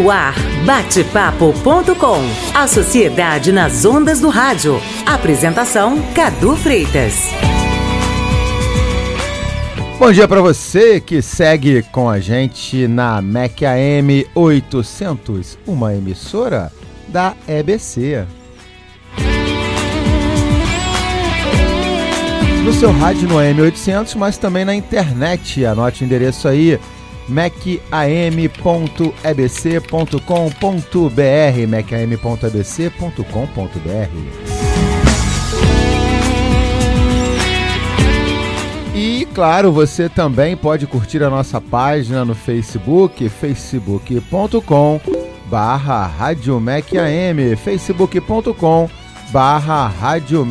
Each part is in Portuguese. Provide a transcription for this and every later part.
No ar, batepapo.com. A sociedade nas ondas do rádio. Apresentação Cadu Freitas. Bom dia para você que segue com a gente na MEC AM 800, uma emissora da EBC. No seu rádio no AM 800, mas também na internet. Anote o endereço aí macam.ebc.com.br macam.ebc.com.br E claro, você também pode curtir a nossa página no Facebook, facebook.com barra Rádio facebook.com barra Rádio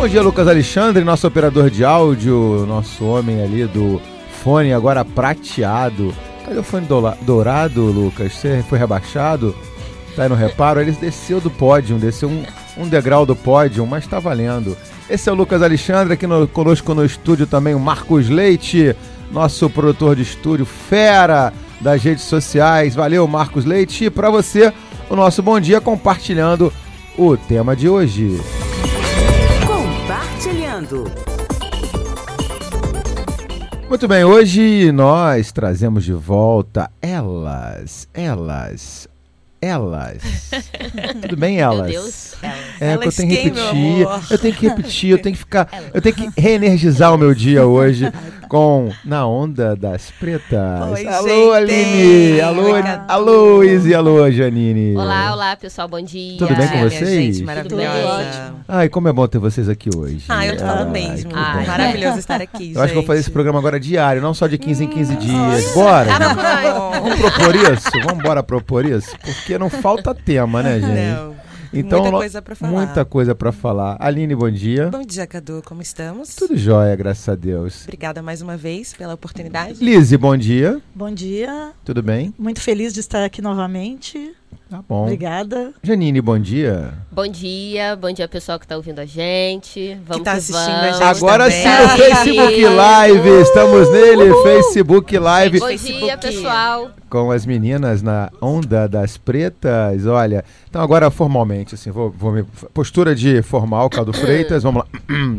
Bom dia, Lucas Alexandre, nosso operador de áudio, nosso homem ali do fone agora prateado. Cadê o fone dourado, Lucas? Você foi rebaixado? Tá aí no reparo? Ele desceu do pódio, desceu um, um degrau do pódio, mas tá valendo. Esse é o Lucas Alexandre, aqui no, conosco no estúdio também o Marcos Leite, nosso produtor de estúdio, fera das redes sociais. Valeu, Marcos Leite. E para você, o nosso bom dia compartilhando o tema de hoje. Muito bem, hoje nós trazemos de volta elas, elas, elas. Tudo bem, elas? Meu Deus. É, que eu tenho que repetir. Eu tenho que repetir, eu tenho que ficar. Eu tenho que reenergizar o meu dia hoje com Na Onda das Pretas. Oi, alô, gente. Aline! Alô, alô, Izzy, alô, Janine. Olá, olá, pessoal, bom dia. Tudo bem com vocês? Gente, maravilhosa. Ai, como é bom ter vocês aqui hoje. Ah, eu tô falando mesmo. Ai, maravilhoso estar aqui, gente. Eu acho que vou fazer esse programa agora diário, não só de 15 em 15 dias. Bora! Vamos propor isso? Vamos embora propor isso? Porque não falta tema, né, gente? Não. Então, muita coisa pra falar. Muita coisa pra falar. Aline, bom dia. Bom dia, Cadu. Como estamos? Tudo jóia, graças a Deus. Obrigada mais uma vez pela oportunidade. Lise, bom dia. Bom dia. Tudo bem? Muito feliz de estar aqui novamente. Tá bom. Obrigada. Janine, bom dia. Bom dia, bom dia pessoal que está ouvindo a gente. Vamos que tá assistindo vamos. a gente Agora também. sim, o Facebook Live. Estamos nele, Facebook Live. Bom Facebook. dia, pessoal. Com as meninas na onda das pretas. Olha, então agora formalmente, assim, vou, vou me, postura de formal, Cadu Freitas, vamos lá.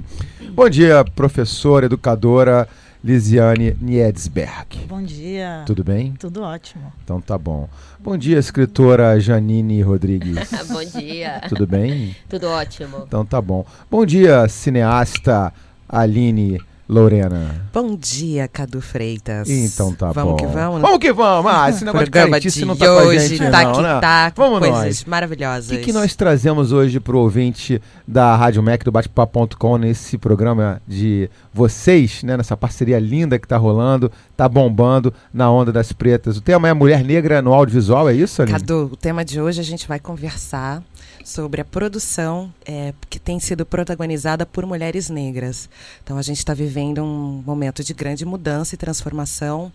bom dia, professora, educadora Lisiane Niedsberg. Bom dia. Tudo bem? Tudo ótimo. Então tá bom. Bom dia, escritora Janine Rodrigues. bom dia. Tudo bem? Tudo ótimo. Então tá bom. Bom dia, cineasta Aline Lorena. Bom dia, Cadu Freitas. Então tá vamos bom. que vamos. Vamos que vamos. Ah, esse negócio de programa caretice de não tá com a hoje, gente tá não, que né? tá, Vamos coisas nós. maravilhosas. O que, que nós trazemos hoje pro ouvinte da Rádio Mac, do Batepapo.com, nesse programa de vocês, né? Nessa parceria linda que tá rolando, tá bombando na Onda das Pretas. O tema é Mulher Negra no Audiovisual, é isso, Aline? Cadu, o tema de hoje a gente vai conversar sobre a produção é, que tem sido protagonizada por mulheres negras. Então a gente está vivendo um momento de grande mudança e transformação,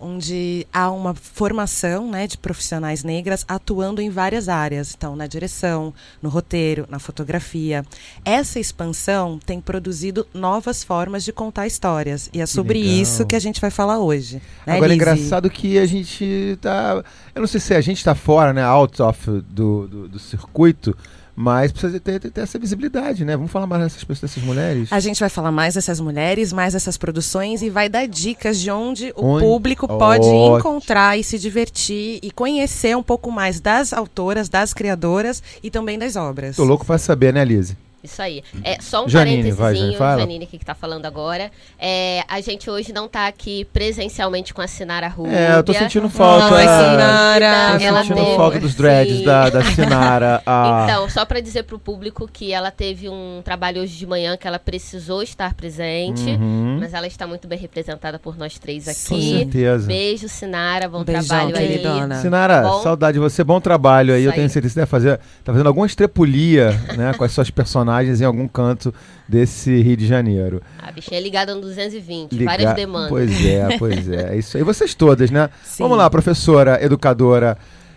onde há uma formação né, de profissionais negras atuando em várias áreas. Então, na direção, no roteiro, na fotografia. Essa expansão tem produzido novas formas de contar histórias. E é sobre legal. isso que a gente vai falar hoje. Né, Agora é Lizzy? engraçado que a gente tá. Eu não sei se a gente tá fora, né? Out of do, do, do circuito, mas precisa ter, ter, ter essa visibilidade, né? Vamos falar mais dessas pessoas, dessas mulheres. A gente vai falar mais dessas mulheres, mais dessas produções e vai dar dicas de onde o Onde- público pode Ótimo. encontrar e se divertir e conhecer um pouco mais das autoras, das criadoras e também das obras. Tô louco pra saber, né, Lise? Isso aí. É só um Janine, vai, parênteses, Janine, fala. Janine aqui que tá falando agora. É, a gente hoje não tá aqui presencialmente com a Sinara Rubia. É, eu tô sentindo falta. Tô Sinara. sentindo Ela teve- falta dos dreads Sim. da, da Sinara. Ah, Então, só para dizer pro público que ela teve um trabalho hoje de manhã que ela precisou estar presente, uhum, mas ela está muito bem representada por nós três com aqui. certeza. Beijo, Sinara, bom beijão, trabalho aí. queridona. Sinara, Bom. saudade de você, bom trabalho aí. Isso Eu tenho aí. certeza que você deve fazer, tá fazendo alguma estrepulia, né, com as suas personagens em algum canto desse Rio de Janeiro. A bichinha é ligada no 220, Ligar- várias demandas. Pois é, pois é. É isso aí. Vocês todas, né? Sim. Vamos lá, professora, educadora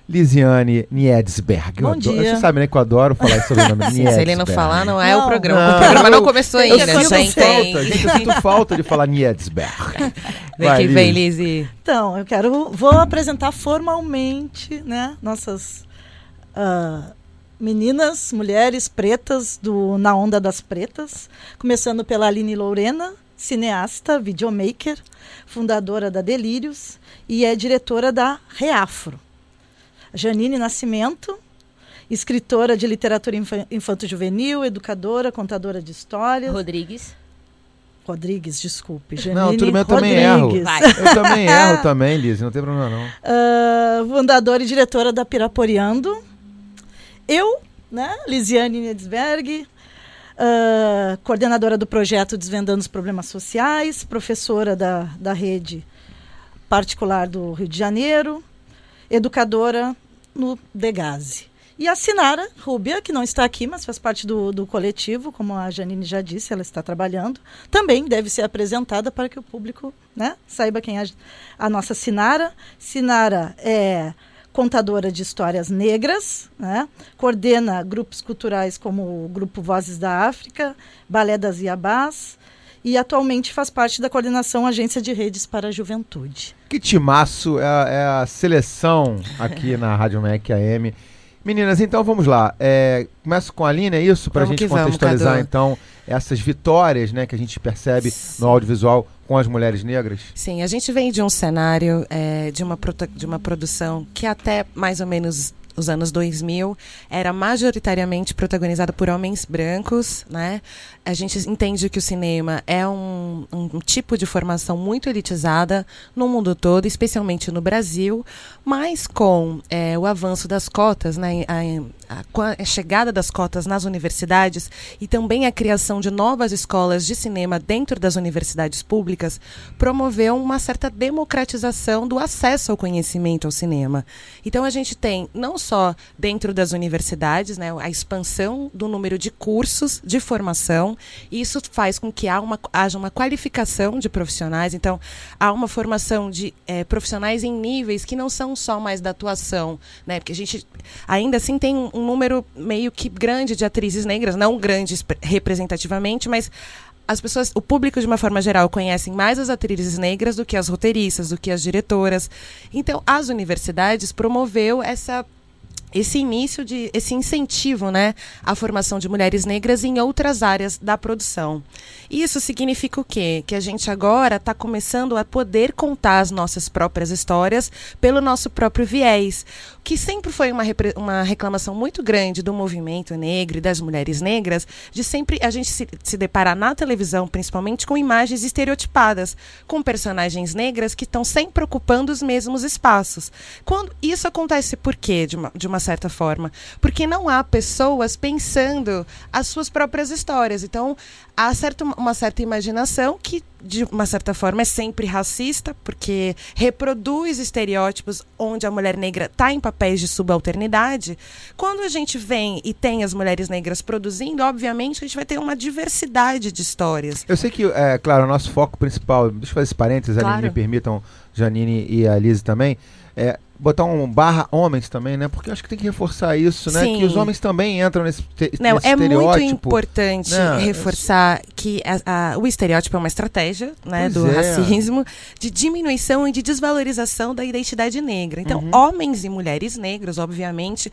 Lisiane Niedsberg. Eu Bom adoro- dia. Você sabe, né, que eu adoro falar esse sobrenome. Sim, se ele não falar, não é Não. o programa. Não, o programa não eu- começou eu ainda, sinto já falta, gente, eu sinto falta de falar Niedsberg. Vem Vai, que vem, Liz. Lizzy. Então, eu quero. Vou apresentar formalmente, né? Nossas ah, meninas, mulheres pretas do Na Onda das Pretas. Começando pela Aline Lorena, cineasta, videomaker, fundadora da Delírios e é diretora da Reafro. Janine Nascimento, escritora de literatura infa- infanto-juvenil, educadora, contadora de histórias. Rodrigues. Rodrigues, desculpe. Janine Não, tudo bem, eu também erro. Eu também erro também, Liz, não tem problema não. Ah, fundadora e diretora da Piraporeando. Eu, né, Lisiane Niedsberg, ah, coordenadora do projeto Desvendando os Problemas Sociais, professora da, da rede particular do Rio de Janeiro, educadora no Degase. E a Sinara Rúbia, que não está aqui, mas faz parte do, do coletivo, como a Janine já disse, ela está trabalhando, também deve ser apresentada para que o público né, saiba quem é a nossa Sinara. Sinara é contadora de histórias negras, né, coordena grupos culturais como o Grupo Vozes da África, Balé das Iabás, e atualmente faz parte da coordenação Agência de Redes para a Juventude. Que timaço é a, é a seleção aqui na Rádio Mac AM. Meninas, então vamos lá. É, começo com a Aline, é isso? Pra Vamos gente vamos, contextualizar, Cadu. então, essas vitórias né, que a gente percebe no audiovisual com as mulheres negras. Sim, a gente vem de um cenário é, de, uma de uma produção que até mais ou menos os anos 2000 era majoritariamente protagonizada por homens brancos, né? A gente entende que o cinema é um, um tipo de formação muito elitizada no mundo todo, especialmente no Brasil, mas com é, o avanço das cotas, né? A, a- a chegada das cotas nas universidades e também a criação de novas escolas de cinema dentro das universidades públicas promoveu uma certa democratização do acesso ao conhecimento ao cinema. Então a gente tem não só dentro das universidades, né, a expansão do número de cursos de formação, isso faz com que uma, haja uma qualificação de profissionais. Então há uma formação de eh, profissionais em níveis que não são só mais da atuação, né? Porque a gente ainda assim tem um, um número meio que grande de atrizes negras, não grande esp- representativamente, mas as pessoas, o público de uma forma geral conhecem mais as atrizes negras do que as roteiristas, do que as diretoras. Então, as universidades promoveu essa esse início de esse incentivo, né, à formação de mulheres negras em outras áreas da produção. Isso significa o quê? Que a gente agora está começando a poder contar as nossas próprias histórias pelo nosso próprio viés, que sempre foi uma, uma reclamação muito grande do movimento negro e das mulheres negras, de sempre a gente se, se deparar na televisão, principalmente com imagens estereotipadas, com personagens negras que estão sempre ocupando os mesmos espaços. Quando isso acontece por quê, de uma, de uma certa forma? Porque não há pessoas pensando as suas próprias histórias. Então, há certo, uma certa imaginação que, de uma certa forma, é sempre racista, porque reproduz estereótipos onde a mulher negra está em papéis de subalternidade. Quando a gente vem e tem as mulheres negras produzindo, obviamente a gente vai ter uma diversidade de histórias. Eu sei que, é claro, o nosso foco principal, deixa eu fazer esse parênteses, Aline, Claro. me permitam, Janine e a Liz também, é botar um barra homens também, né? Porque acho que tem que reforçar isso, né? Sim. Que os homens também entram nesse, te, Não, nesse é muito estereótipo. importante Não, reforçar que a- a- o estereótipo é uma estratégia né, Pois do é. racismo de diminuição e de desvalorização da identidade negra. Então, Uhum. homens e mulheres negros, obviamente,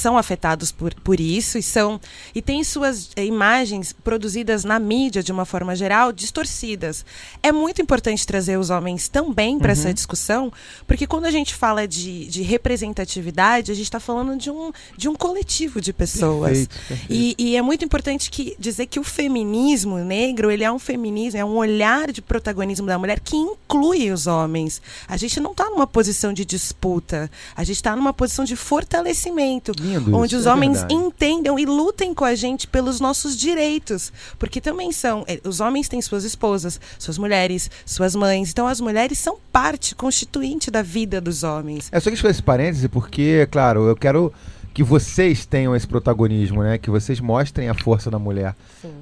são afetados por, por isso e são e têm suas eh, imagens produzidas na mídia de uma forma geral distorcidas. É muito importante trazer os homens também para Uhum. essa discussão, porque quando a gente fala de, de representatividade, a gente está falando de um, de um coletivo de pessoas. Perfeito, perfeito. E, e é muito importante que, dizer que o feminismo negro ele é um feminismo, é um olhar de protagonismo da mulher que inclui os homens. A gente não está numa posição de disputa, a gente está numa posição de fortalecimento, Lindo onde isso, os é homens verdade. entendam e lutem com a gente pelos nossos direitos, porque também são eh, os homens têm suas esposas, suas mulheres, suas mães, então as mulheres são parte constituinte da vida dos homens. É só que eu esse parêntese porque, claro, eu quero que vocês tenham esse protagonismo, né? Que vocês mostrem a força da mulher.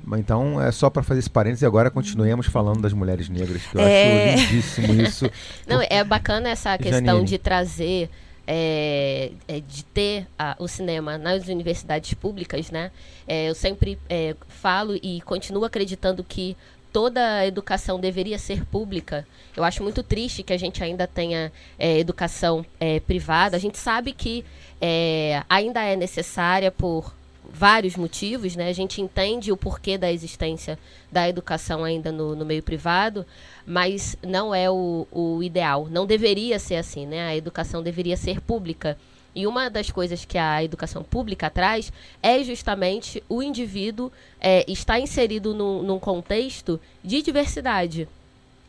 Mas Então, é só para fazer esse parêntese e agora continuemos falando das mulheres negras, que eu É. acho lindíssimo isso. Não, é bacana essa questão Janine. de trazer é, é, de ter a, o cinema nas universidades públicas, né? É, eu sempre é, falo e continuo acreditando que toda a educação deveria ser pública. Eu acho muito triste que a gente ainda tenha é, educação é, privada. A gente sabe que é, ainda é necessária por vários motivos, né? A gente entende o porquê da existência da educação ainda no, no meio privado, mas não é o, o ideal. Não deveria ser assim, né? A educação deveria ser pública. E uma das coisas que a educação pública traz é justamente o indivíduo é, estar inserido num, num contexto de diversidade.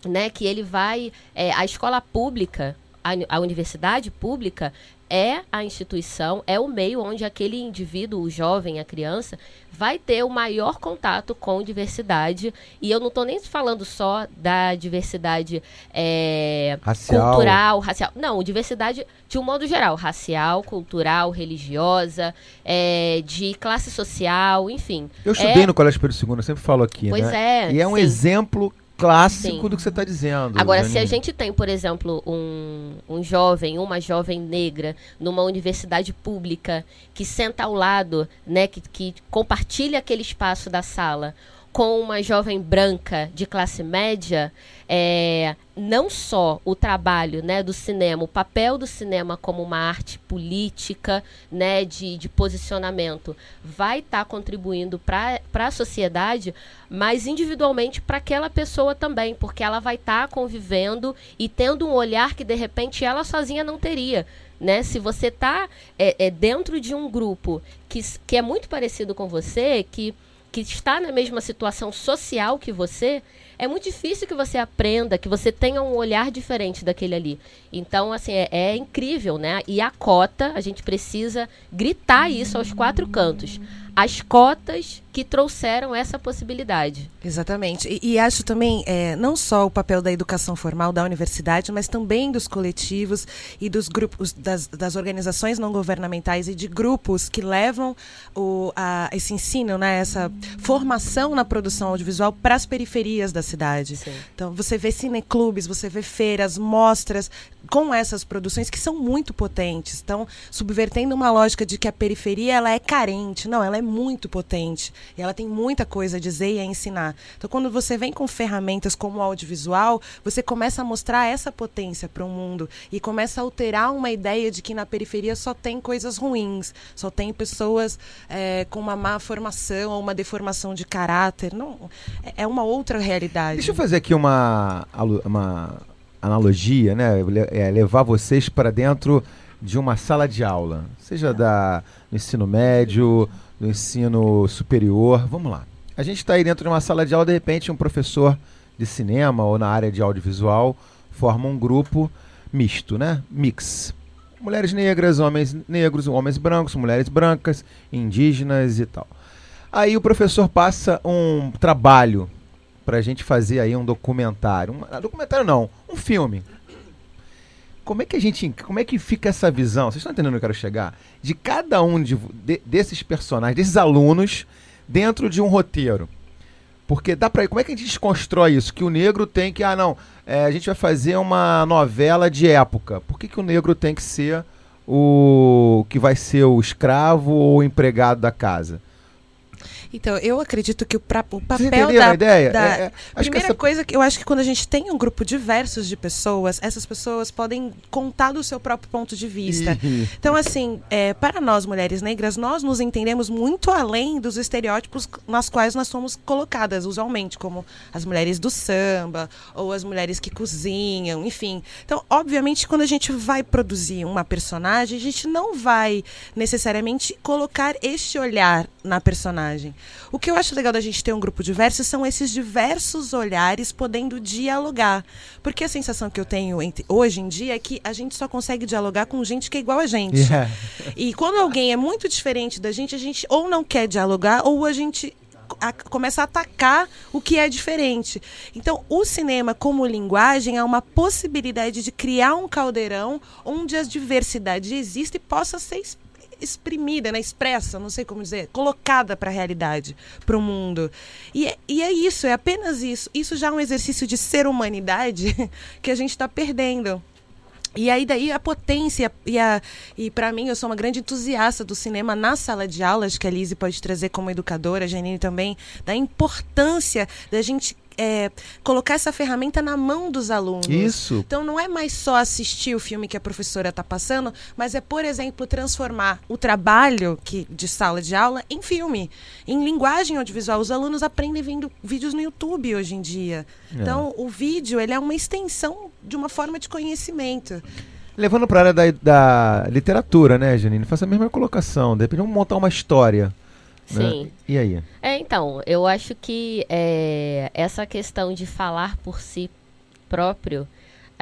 Né, que ele vai. É, a escola pública, a, a universidade pública, é a instituição, é o meio onde aquele indivíduo, o jovem, a criança, vai ter o maior contato com diversidade. E eu não estou nem falando só da diversidade é, Racial. cultural, racial. Não, diversidade de um modo geral, racial, cultural, religiosa, é, de classe social, enfim. Eu estudei É- no Colégio Pedro II, eu sempre falo aqui, Pois né? é, E é um sim. exemplo clássico Sim. do que você está dizendo. Agora, se a Janine. gente tem, por exemplo, um, um jovem, uma jovem negra numa universidade pública que senta ao lado, né, que, que compartilha aquele espaço da sala com uma jovem branca de classe média, é, não só o trabalho né, do cinema, o papel do cinema como uma arte política, né, de, de posicionamento, vai estar contribuindo para a sociedade, mas individualmente para aquela pessoa também, porque ela vai estar convivendo e tendo um olhar que de repente ela sozinha não teria. Né? Se você está é, é, dentro de um grupo que, que é muito parecido com você, que que está na mesma situação social que você, é muito difícil que você aprenda, que você tenha um olhar diferente daquele ali. Então, assim, é, é incrível, né? E a cota, a gente precisa gritar isso aos quatro cantos. As cotas que trouxeram essa possibilidade. Exatamente. E, e acho também, é, não só o papel da educação formal da universidade, mas também dos coletivos e dos grupos, das, das organizações não governamentais e de grupos que levam o, a, esse ensino, né, essa formação na produção audiovisual para as periferias da cidade. Sim. Então, você vê cineclubes, você vê feiras, mostras com essas produções que são muito potentes. Então, subvertendo uma lógica de que a periferia ela é carente. Não, ela é muito potente. E ela tem muita coisa a dizer e a ensinar. Então, quando você vem com ferramentas como o audiovisual, você começa a mostrar essa potência para o mundo e começa a alterar uma ideia de que na periferia só tem coisas ruins, só tem pessoas é, com uma má formação ou uma deformação de caráter. Não, é- é uma outra realidade. Deixa eu fazer aqui uma, uma analogia, né? É, levar vocês para dentro de uma sala de aula, seja da, do ensino médio, do ensino superior. Vamos lá. A gente está aí dentro de uma sala de aula, de repente, um professor de cinema ou na área de audiovisual forma um grupo misto, né? Mix. Mulheres negras, homens negros, homens brancos, mulheres brancas, indígenas e tal. Aí o professor passa um trabalho pra gente fazer aí um documentário. Um, ah, documentário não, um filme. Como é que a gente. Como é que fica essa visão? Vocês estão entendendo onde eu quero chegar? De cada um de, de- desses personagens, desses alunos, dentro de um roteiro. Porque dá pra. Como é que a gente desconstrói isso? Que o negro tem que. Ah, não. é, a gente vai fazer uma novela de época. Por que, que o negro tem que ser o. que vai ser o escravo ou o empregado da casa? Então, eu acredito que o, pra, o papel da, a ideia? da- É, é, acho que Primeira essa- coisa que eu acho que quando a gente tem um grupo diversos de pessoas, essas pessoas podem contar do seu próprio ponto de vista. Então, assim, é, para nós mulheres negras, nós nos entendemos muito além dos estereótipos nas quais nós somos colocadas usualmente, como as mulheres do samba, ou as mulheres que cozinham, enfim. Então, obviamente, quando a gente vai produzir uma personagem, a gente não vai necessariamente colocar este olhar na personagem. O que eu acho legal da gente ter um grupo diverso são esses diversos olhares podendo dialogar. Porque a sensação que eu tenho hoje em dia é que a gente só consegue dialogar com gente que é igual a gente. Yeah. E quando alguém é muito diferente da gente, a gente ou não quer dialogar ou a gente a- começa a atacar o que é diferente. Então, o cinema como linguagem é uma possibilidade de criar um caldeirão onde a diversidade existe e possa ser es- exprimida, né, expressa, não sei como dizer, colocada para a realidade, para o mundo. E é, e é isso, é apenas isso. Isso já é um exercício de ser humanidade que a gente está perdendo. E aí daí a potência e a e para mim eu sou uma grande entusiasta do cinema na sala de aulas que a Lise pode trazer como educadora, a Janine também, da importância da gente é, colocar essa ferramenta na mão dos alunos. Isso. Então não é mais só assistir o filme que a professora está passando, mas é, por exemplo, transformar o trabalho que, de sala de aula em filme, em linguagem audiovisual. Os alunos aprendem vendo vídeos no YouTube hoje em dia. É. Então o vídeo ele é uma extensão de uma forma de conhecimento. Levando para a área da, da, literatura, né, Janine? Faça a mesma colocação. De repente, vamos montar uma história. Né? Sim. Né? E aí? É, então, eu acho que é, essa questão de falar por si próprio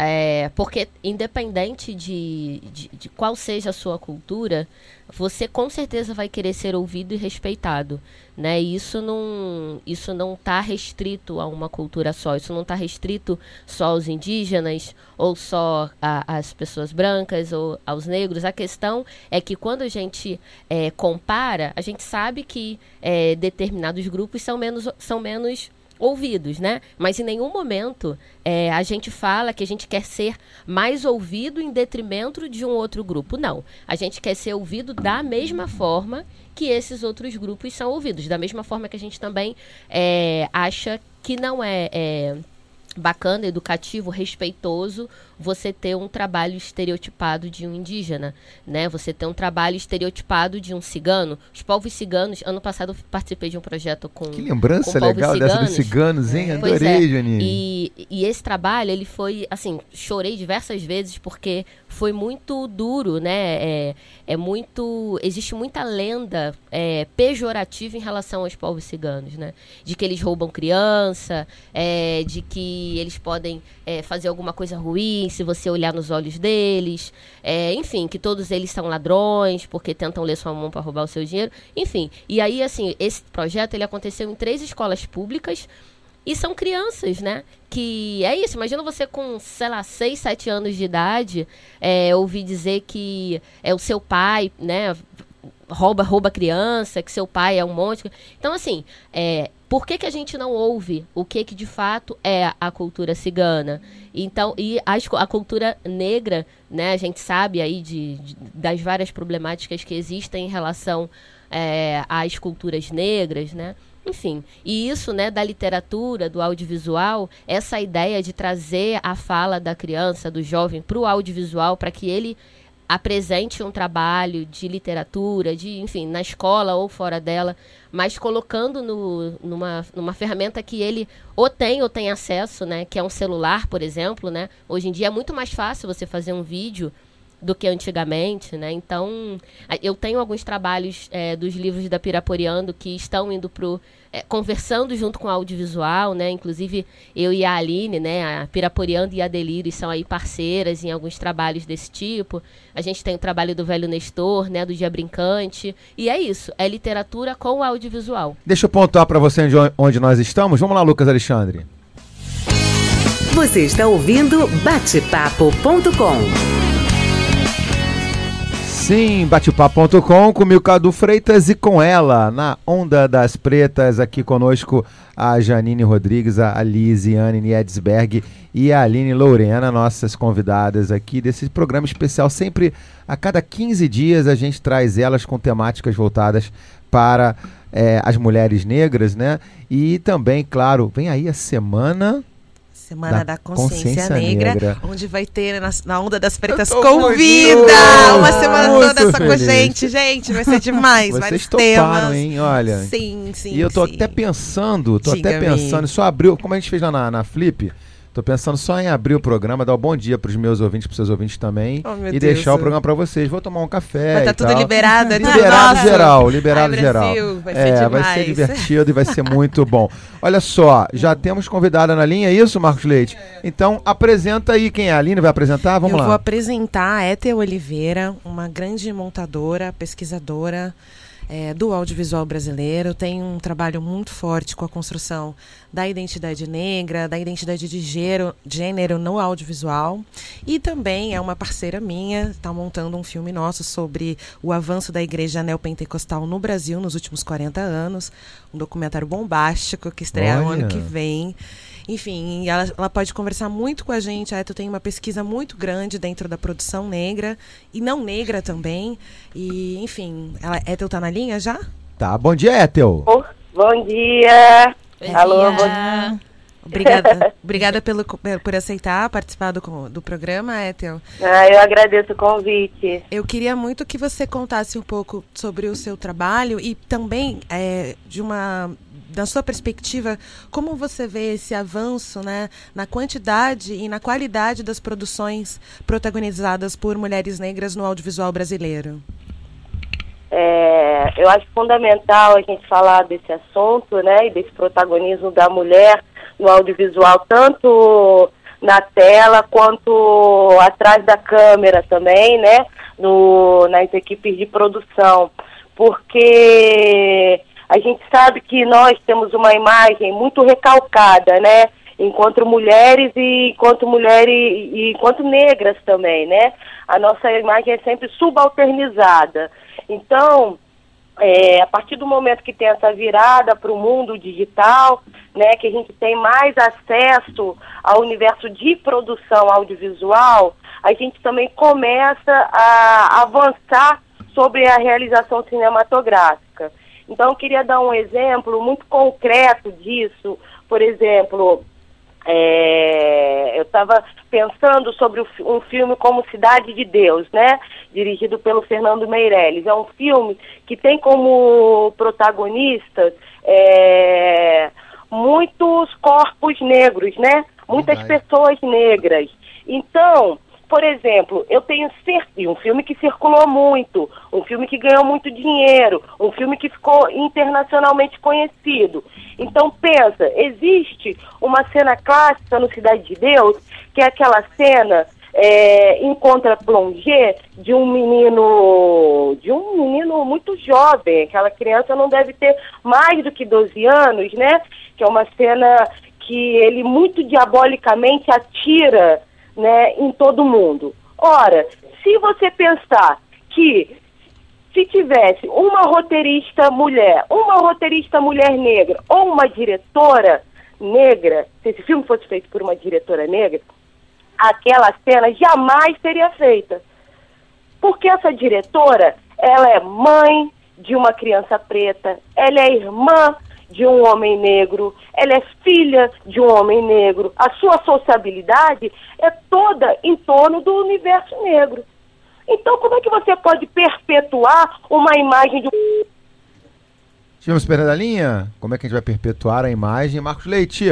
é, porque, independente de, de, de, qual seja a sua cultura, você com certeza vai querer ser ouvido e respeitado. Né? E isso não isso não está restrito a uma cultura só. Isso não está restrito só aos indígenas, ou só às pessoas brancas, ou aos negros. A questão é que quando a gente é, compara, a gente sabe que é, determinados grupos são menos, são menos ouvidos, né? Mas em nenhum momento é, a gente fala que a gente quer ser mais ouvido em detrimento de um outro grupo. Não. A gente quer ser ouvido da mesma forma que esses outros grupos são ouvidos. Da mesma forma que a gente também é, acha que não é, é bacana, educativo, respeitoso você ter um trabalho estereotipado de um indígena, né? Você ter um trabalho estereotipado de um cigano. Os povos ciganos, ano passado eu participei de um projeto com Que lembrança com legal ciganos. dessa dos ciganos, hein? Adorei, é. Janine. E, e esse trabalho, ele foi, assim, chorei diversas vezes porque foi muito duro, né? É, é muito, existe muita lenda é, pejorativa em relação aos povos ciganos, né? De que eles roubam criança, é, de que eles podem é, fazer alguma coisa ruim se você olhar nos olhos deles, é, enfim, que todos eles são ladrões porque tentam ler sua mão para roubar o seu dinheiro, enfim. E aí, assim, esse projeto ele aconteceu em três escolas públicas e são crianças, né? Que é isso. Imagina você com, sei lá, 6, 7 anos de idade, é, ouvir dizer que é o seu pai, né? Rouba, rouba criança, que seu pai é um monte. Então, assim, é, por que, que a gente não ouve o que, que de fato é a cultura cigana? Então, e a, a cultura negra, né, a gente sabe aí de, de, das várias problemáticas que existem em relação é, às culturas negras, né? Enfim, e isso, né, da literatura, do audiovisual, essa ideia de trazer a fala da criança, do jovem, para o audiovisual, para que ele apresente um trabalho de literatura, de, enfim, na escola ou fora dela, mas colocando no, numa, numa ferramenta que ele ou tem ou tem acesso, né? Que é um celular, por exemplo, né? Hoje em dia é muito mais fácil você fazer um vídeo do que antigamente, né? Então, eu tenho alguns trabalhos é, dos livros da Piraporeando que estão indo pro é, conversando junto com o audiovisual, né? Inclusive eu e a Aline, né? A Piraporeando e a Delírio são aí parceiras em alguns trabalhos desse tipo. A gente tem o trabalho do Velho Nestor, né? Do Dia Brincante. E é isso, é literatura com o audiovisual. Deixa eu pontuar para você onde nós estamos. Vamos lá, Lucas Alexandre. Você está ouvindo batepapo.com. Sim, batepapo.com com Cadu Freitas e com ela, na Onda das Pretas, aqui conosco a Janine Rodrigues, a Lise Anne Niedsberg e a Aline Lorena, nossas convidadas aqui desse programa especial. Sempre a cada 15 dias a gente traz elas com temáticas voltadas para é, as mulheres negras, né? E também, claro, vem aí a semana Semana da, da Consciência, Consciência Negra, Negra, onde vai ter na, na Onda das Pretas Convida! Uma semana toda só com a gente, gente, vai ser demais. Vocês toparam, temas. hein? Olha. Sim, sim. E eu tô sim. até pensando, tô Diga até pensando, só abriu, como a gente fez lá na, na Flip, Tô pensando só em abrir o programa, dar um bom dia pros meus ouvintes, pros seus ouvintes também. Oh, e Deus. deixar o programa para vocês. Vou tomar um café. Vai tá tudo tal. liberado, é Liberado Nossa. geral, liberado Ai, geral. Brasil, vai ser é, vai ser divertido e vai ser muito bom. Olha só, já temos convidada na linha, é isso, Marcos Leite? Então, apresenta aí quem é a Aline, vai apresentar? Vamos Eu lá. Eu vou apresentar a Ethel Oliveira, uma grande montadora, pesquisadora é, do audiovisual brasileiro, tem um trabalho muito forte com a construção da identidade negra, da identidade de gênero, gênero no audiovisual. E também é uma parceira minha, está montando um filme nosso sobre o avanço da igreja neopentecostal no Brasil nos últimos 40 anos. Um documentário bombástico que estreia no ano que vem. Enfim, ela, ela, pode conversar muito com a gente. A Ethel tem uma pesquisa muito grande dentro da produção negra e não negra também. E, enfim, ela, Ethel tá na linha já? Tá. Bom dia, Ethel. Oh, bom dia. Bom Alô, dia. bom dia. Obrigada, obrigada pelo, por aceitar participar do, do programa, Ethel. Ah, eu agradeço o convite. Eu queria muito que você contasse um pouco sobre o seu trabalho e também é, de uma da sua perspectiva, como você vê esse avanço né, na quantidade e na qualidade das produções protagonizadas por mulheres negras no audiovisual brasileiro? É, eu acho fundamental a gente falar desse assunto, né, e desse protagonismo da mulher no audiovisual, tanto na tela quanto atrás da câmera também, né, no, nas equipes de produção, porque a gente sabe que nós temos uma imagem muito recalcada, né? Enquanto mulheres e enquanto mulheres e, enquanto negras também, né? A nossa imagem é sempre subalternizada. Então, é, a partir do momento que tem essa virada para o mundo digital, né, que a gente tem mais acesso ao universo de produção audiovisual, a gente também começa a avançar sobre a realização cinematográfica. Então, eu queria dar um exemplo muito concreto disso. Por exemplo, é, eu estava pensando sobre um filme como Cidade de Deus, né? Dirigido pelo Fernando Meirelles. É um filme que tem como protagonistas é, muitos corpos negros, né? Muitas pessoas negras. Então, por exemplo, eu tenho certeza, um filme que circulou muito, um filme que ganhou muito dinheiro, um filme que ficou internacionalmente conhecido. Então pensa, existe uma cena clássica no Cidade de Deus, que é aquela cena é, em contra-plongé de um menino, de um menino muito jovem, aquela criança não deve ter mais do que 12 anos, né? Que é uma cena que ele muito diabolicamente atira né, em todo mundo. Ora, se você pensar que se tivesse uma roteirista mulher, uma roteirista mulher negra ou uma diretora negra, se esse filme fosse feito por uma diretora negra, aquela cena jamais seria feita. Porque essa diretora, ela é mãe de uma criança preta, ela é irmã de um homem negro, ela é filha de um homem negro. A sua sociabilidade é toda em torno do universo negro. Então, como é que você pode perpetuar uma imagem de um. Tivemos perda da linha? Como é que a gente vai perpetuar a imagem? Marcos Leite,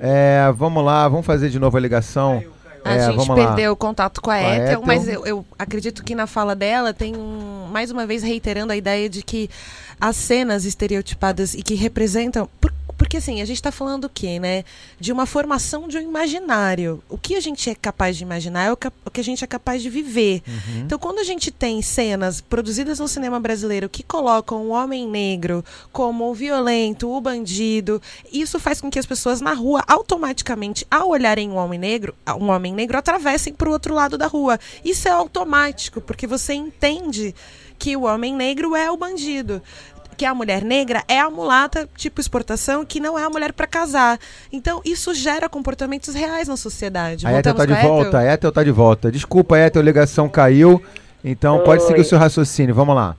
é, vamos lá, vamos fazer de novo a ligação. A É, gente perdeu o contato com a Com a Ethel, Ethel. mas eu, eu acredito que na fala dela tem um, mais uma vez reiterando a ideia de que as cenas estereotipadas e que representam. por- porque assim, a gente está falando o quê, né? De uma formação de um imaginário. O que a gente é capaz de imaginar é o, o que a gente é capaz de viver. Uhum. Então, quando a gente tem cenas produzidas no cinema brasileiro que colocam o homem negro como o violento, o bandido, isso faz com que as pessoas na rua, automaticamente, ao olharem um homem negro, um homem negro, atravessem para o outro lado da rua. Isso é automático, porque você entende que o homem negro é o bandido. Que a mulher negra é a mulata, tipo exportação, que não é a mulher para casar. Então, isso gera comportamentos reais na sociedade. A Ethel tá de volta, a Ethel tá de volta. Desculpa, Ethel, a ligação caiu. Então pode seguir o seu raciocínio, vamos lá.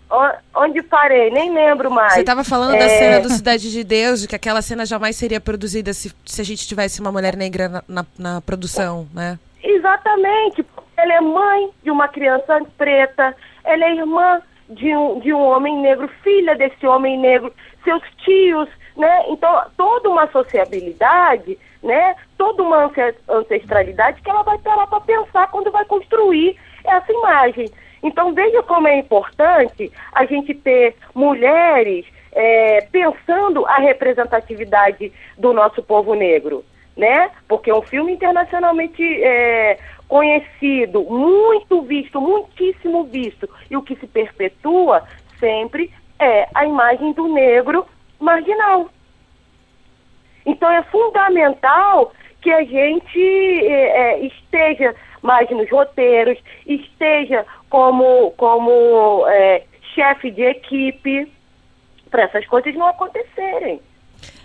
Onde parei? Nem lembro mais. Você estava falando da É. cena do Cidade de Deus, de que aquela cena jamais seria produzida se, se a gente tivesse uma mulher negra na, na, na produção, né? Exatamente. Ela é mãe de uma criança preta, ela é irmã de um, de um homem negro, filha desse homem negro, seus tios, né? Então, toda uma sociabilidade, né? Toda uma ance- ancestralidade que ela vai parar para pensar quando vai construir essa imagem. Então, veja como é importante a gente ter mulheres é, pensando a representatividade do nosso povo negro né? Porque um filme internacionalmente é, conhecido, muito visto, muitíssimo visto. E o que se perpetua sempre é a imagem do negro marginal. Então é fundamental que a gente é, esteja mais nos roteiros, esteja como, como é, chefe de equipe, para essas coisas não acontecerem.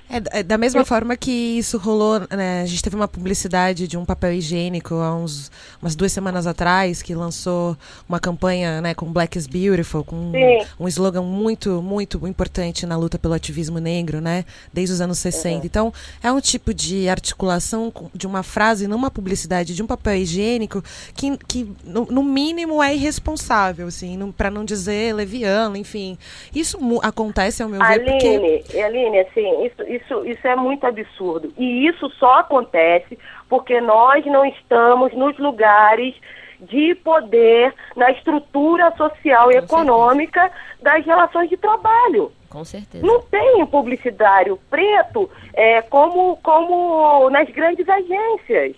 É, é da mesma eu... forma que isso rolou, né? A gente teve uma publicidade de um papel higiênico há uns, umas duas semanas atrás, que lançou uma campanha né, com Black is Beautiful, com Sim. um slogan muito, muito importante na luta pelo ativismo negro, né? Desde os anos 60. Uhum. Então, é um tipo de articulação de uma frase numa publicidade de um papel higiênico que, que no, no mínimo, é irresponsável, assim, para não dizer leviano, enfim. Isso acontece, ao meu Aline, ver, porque... Aline, assim, isso, isso, isso é muito absurdo. E isso só acontece porque nós não estamos nos lugares de poder na estrutura social e Com econômica certeza. das relações de trabalho. Com certeza. Não tem um publicitário preto é, como, como nas grandes agências.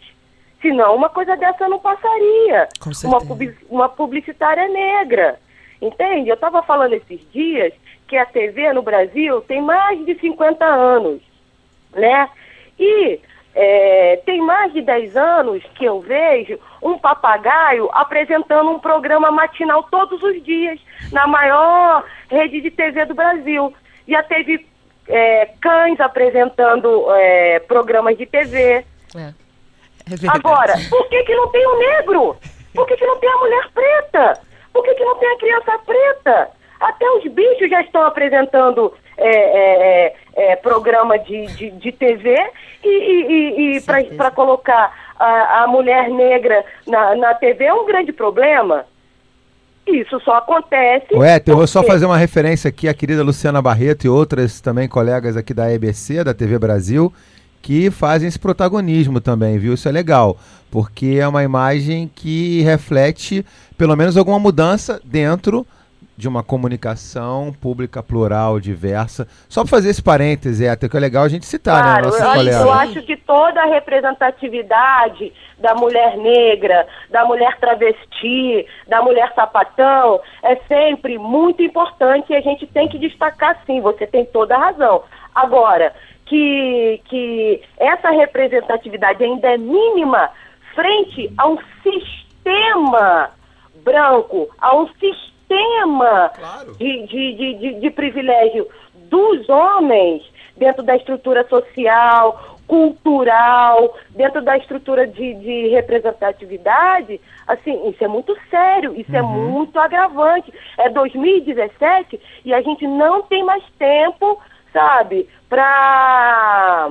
Senão uma coisa dessa não passaria. Com uma, uma publicitária negra. Entende? Eu estava falando esses dias que a TV no Brasil tem mais de 50 anos, né? E é, tem mais de 10 anos que eu vejo um papagaio apresentando um programa matinal todos os dias na maior rede de TV do Brasil. Já teve é, cães apresentando é, programas de TV. É. É Agora, por que, que não tem o negro? Por que, que não tem a mulher preta? Por que, que não tem a criança preta? Até os bichos já estão apresentando é, é, é, é programa de, de, de, TV e, e, e para colocar a, a, mulher negra na, na TV é um grande problema. Isso só acontece. Ué, eu vou só fazer uma referência aqui à querida Luciana Barreto e outras também colegas aqui da EBC, da TV Brasil, que fazem esse protagonismo também, viu? Isso é legal, porque é uma imagem que reflete pelo menos alguma mudança dentro de uma comunicação pública plural, diversa. Só para fazer esse parêntese, até que é legal a gente citar, claro, né? Nossa eu, eu acho que toda a representatividade da mulher negra, da mulher travesti, da mulher sapatão, é sempre muito importante e a gente tem que destacar sim, você tem toda a razão. Agora, que, que essa representatividade ainda é mínima frente a um sistema branco, a um sistema sistema claro. de, de, de, de, privilégio dos homens dentro da estrutura social, cultural, dentro da estrutura de, de representatividade, assim, isso é muito sério, isso é uhum. é muito agravante. É 2017 e a gente não tem mais tempo, sabe, para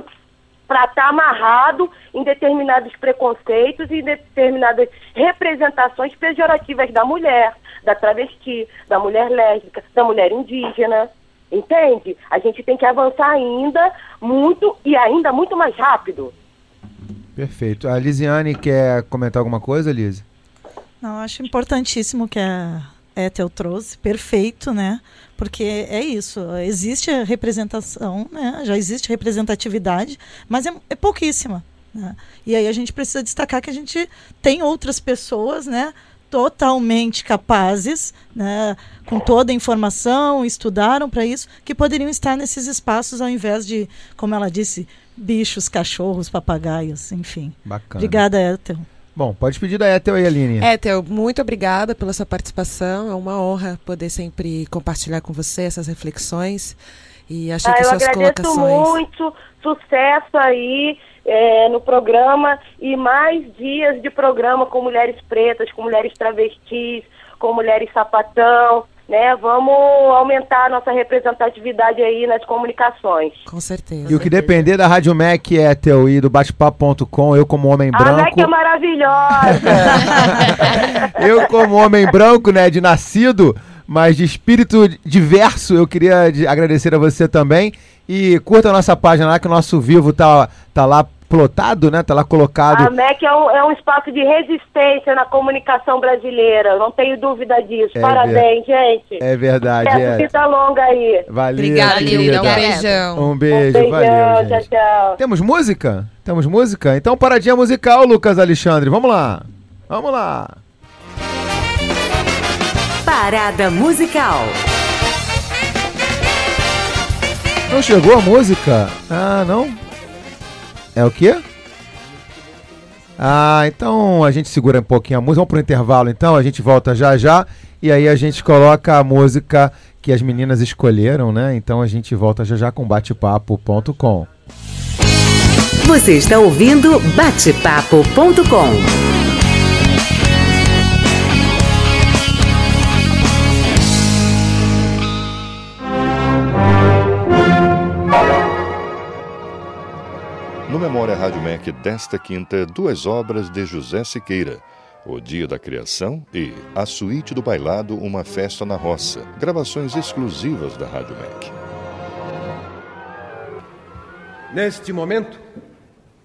para estar tá amarrado em determinados preconceitos e determinadas representações pejorativas da mulher, da travesti, da mulher lésbica, da mulher indígena. Entende? A gente tem que avançar ainda muito e ainda muito mais rápido. Perfeito. A Lisiane quer comentar alguma coisa, Lise? Não, acho importantíssimo que a Ethel trouxe, perfeito, né? Porque é isso, existe a representação, né? já existe representatividade, mas é, é pouquíssima. Né? E aí a gente precisa destacar que a gente tem outras pessoas, né? totalmente capazes, né, com toda a informação, estudaram para isso, que poderiam estar nesses espaços ao invés de, como ela disse, bichos, cachorros, papagaios, enfim. Bacana. Obrigada, Ethel. Bom, pode pedir da Ethel e Aline. Ethel, muito obrigada pela sua participação. É uma honra poder sempre compartilhar com você essas reflexões. E achei ah, que suas colocações. Eu agradeço muito, sucesso aí é, no programa e mais dias de programa com mulheres pretas, com mulheres travestis, com mulheres sapatão né? Vamos aumentar a nossa representatividade aí nas comunicações. Com certeza. E o que depender da Rádio Mac é teu e do batepapo.com, eu como homem branco. A Mac é maravilhosa. eu como homem branco, né, de nascido, mas de espírito diverso, eu queria agradecer a você também. E curta a nossa página lá, que o nosso vivo tá, tá lá plotado, né? Tá lá colocado. A MEC é um, é um espaço de resistência na comunicação brasileira, não tenho dúvida disso. É Parabéns, ver... gente. É verdade. é. vida longa aí. Valeu. Obrigada, Lívia. Um beijão. Um beijo, um beijão, valeu. Tchau, tchau. Temos música? Temos música? Então, paradinha musical, Lucas Alexandre. Vamos lá. Vamos lá. Parada musical. Não chegou a música? Ah, não? É o quê? Ah, então a gente segura um pouquinho a música. Vamos pro intervalo então, a gente volta já já. E aí a gente coloca a música que as meninas escolheram, né? Então a gente volta já já com batepapo.com. Você está ouvindo batepapo.com. No Memória Rádio MEC desta quinta, duas obras de José Siqueira. O Dia da Criação e A Suíte do Bailado, Uma Festa na Roça. Gravações exclusivas da Rádio MEC. Neste momento,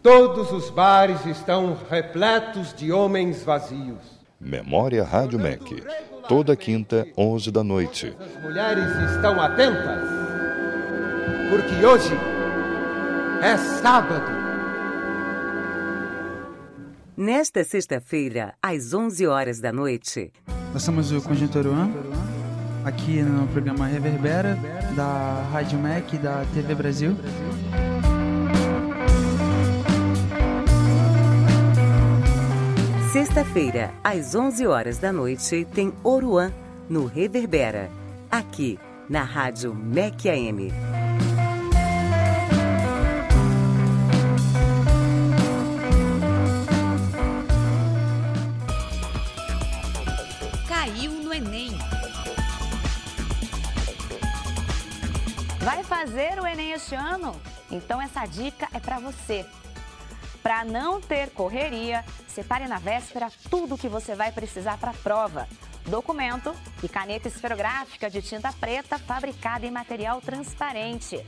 todos os bares estão repletos de homens vazios. Memória Rádio MEC. Toda quinta, 11 da noite. As mulheres estão atentas, porque hoje é sábado. Nesta sexta-feira, às 11 horas da noite. Nós somos o Conjunto Aruan, aqui no programa Reverbera, da Rádio MEC e da TV Brasil. Sexta-feira, às 11 horas da noite, tem Oruan, no Reverbera, aqui na Rádio MEC AM. Fazer o Enem este ano? Então essa dica é para você. Para não ter correria, separe na véspera tudo o que você vai precisar para a prova. Documento e caneta esferográfica de tinta preta fabricada em material transparente.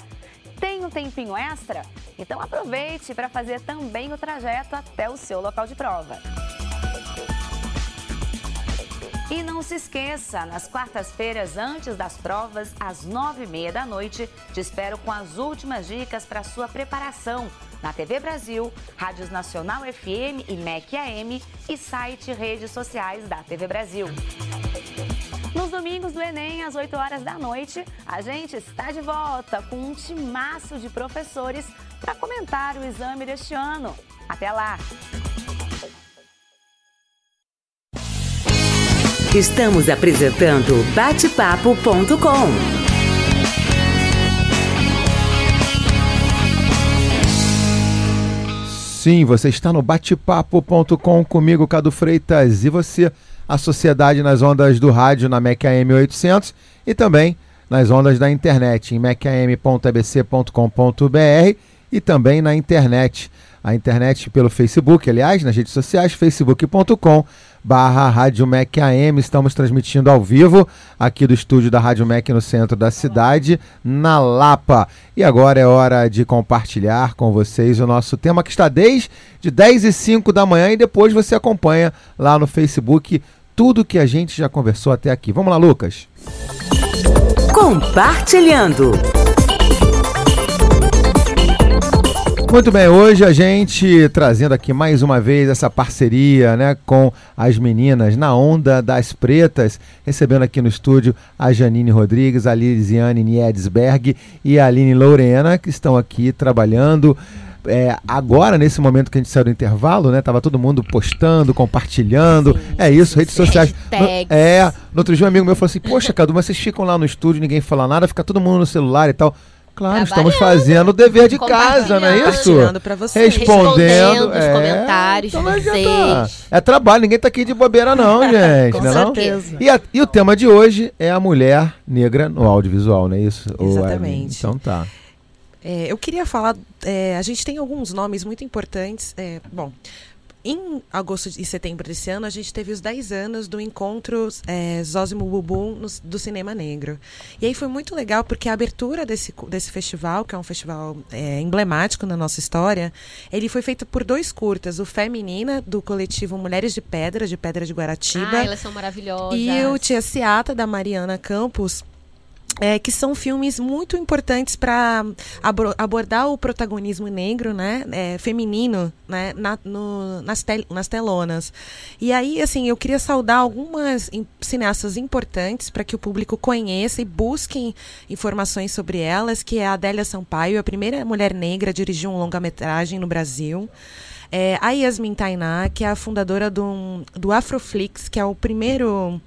Tem um tempinho extra? Então aproveite para fazer também o trajeto até o seu local de prova. E não se esqueça, nas quartas-feiras antes das provas, às nove e meia da noite, te espero com as últimas dicas para sua preparação na TV Brasil, Rádios Nacional FM e MEC AM e site e redes sociais da TV Brasil. Nos domingos do Enem, às 8 horas da noite, a gente está de volta com um timaço de professores para comentar o exame deste ano. Até lá! Estamos apresentando batepapo.com. Sim, você está no batepapo.com comigo, Cado Freitas, e você, a Sociedade nas ondas do rádio na MEC AM 800 e também nas ondas da internet em mecam.abc.com.br e também na internet. A internet pelo Facebook, aliás, nas redes sociais, facebook.com barra Rádio Mac AM. Estamos transmitindo ao vivo aqui do estúdio da Rádio Mac no centro da cidade, na Lapa. E agora é hora de compartilhar com vocês o nosso tema que está desde 10 e 5 da manhã e depois você acompanha lá no Facebook tudo que a gente já conversou até aqui. Vamos lá, Lucas. Compartilhando. Muito bem, hoje a gente trazendo aqui mais uma vez essa parceria né, com as meninas na Onda das Pretas, recebendo aqui no estúdio a Janine Rodrigues, a Lisiane Niedsberg e a Aline Lorena, que estão aqui trabalhando. É, agora, nesse momento que a gente saiu do intervalo, né? Tava todo mundo postando, compartilhando. Sim, é isso, redes sociais. No, é, no outro dia um amigo meu falou assim: Poxa, Cadu, mas vocês ficam lá no estúdio, ninguém fala nada, fica todo mundo no celular e tal. Claro, estamos fazendo o dever de casa, não é isso? Pra você. Respondendo, Respondendo os é, comentários então de não adianta. vocês. É trabalho, ninguém tá aqui de bobeira não, gente, Com né não? certeza. E, a- e o tema de hoje é a mulher negra no audiovisual, não é isso? Exatamente. Aline? Então tá. É, eu queria falar, é, a gente tem alguns nomes muito importantes. é, bom, em agosto e setembro desse ano, a gente teve os 10 anos do encontro é, Zózimo Bubum no- do Cinema Negro. E aí foi muito legal, porque a abertura desse, desse festival, que é um festival é, emblemático na nossa história, ele foi feito por dois curtas. O Feminina, do coletivo Mulheres de Pedra, de Pedra de Guaratiba. Ah, elas são maravilhosas. E o Tia Seata, da Mariana Campos, é, que são filmes muito importantes para abordar o protagonismo negro, né, é, feminino, né, na- no- nas, tel- nas telonas. E aí, assim, eu queria saudar algumas cineastas importantes para que o público conheça e busquem informações sobre elas, que é a Adélia Sampaio, a primeira mulher negra a dirigir um longa-metragem no Brasil. É, a Yasmin Tainá, que é a fundadora do, do Afroflix, que é o primeiro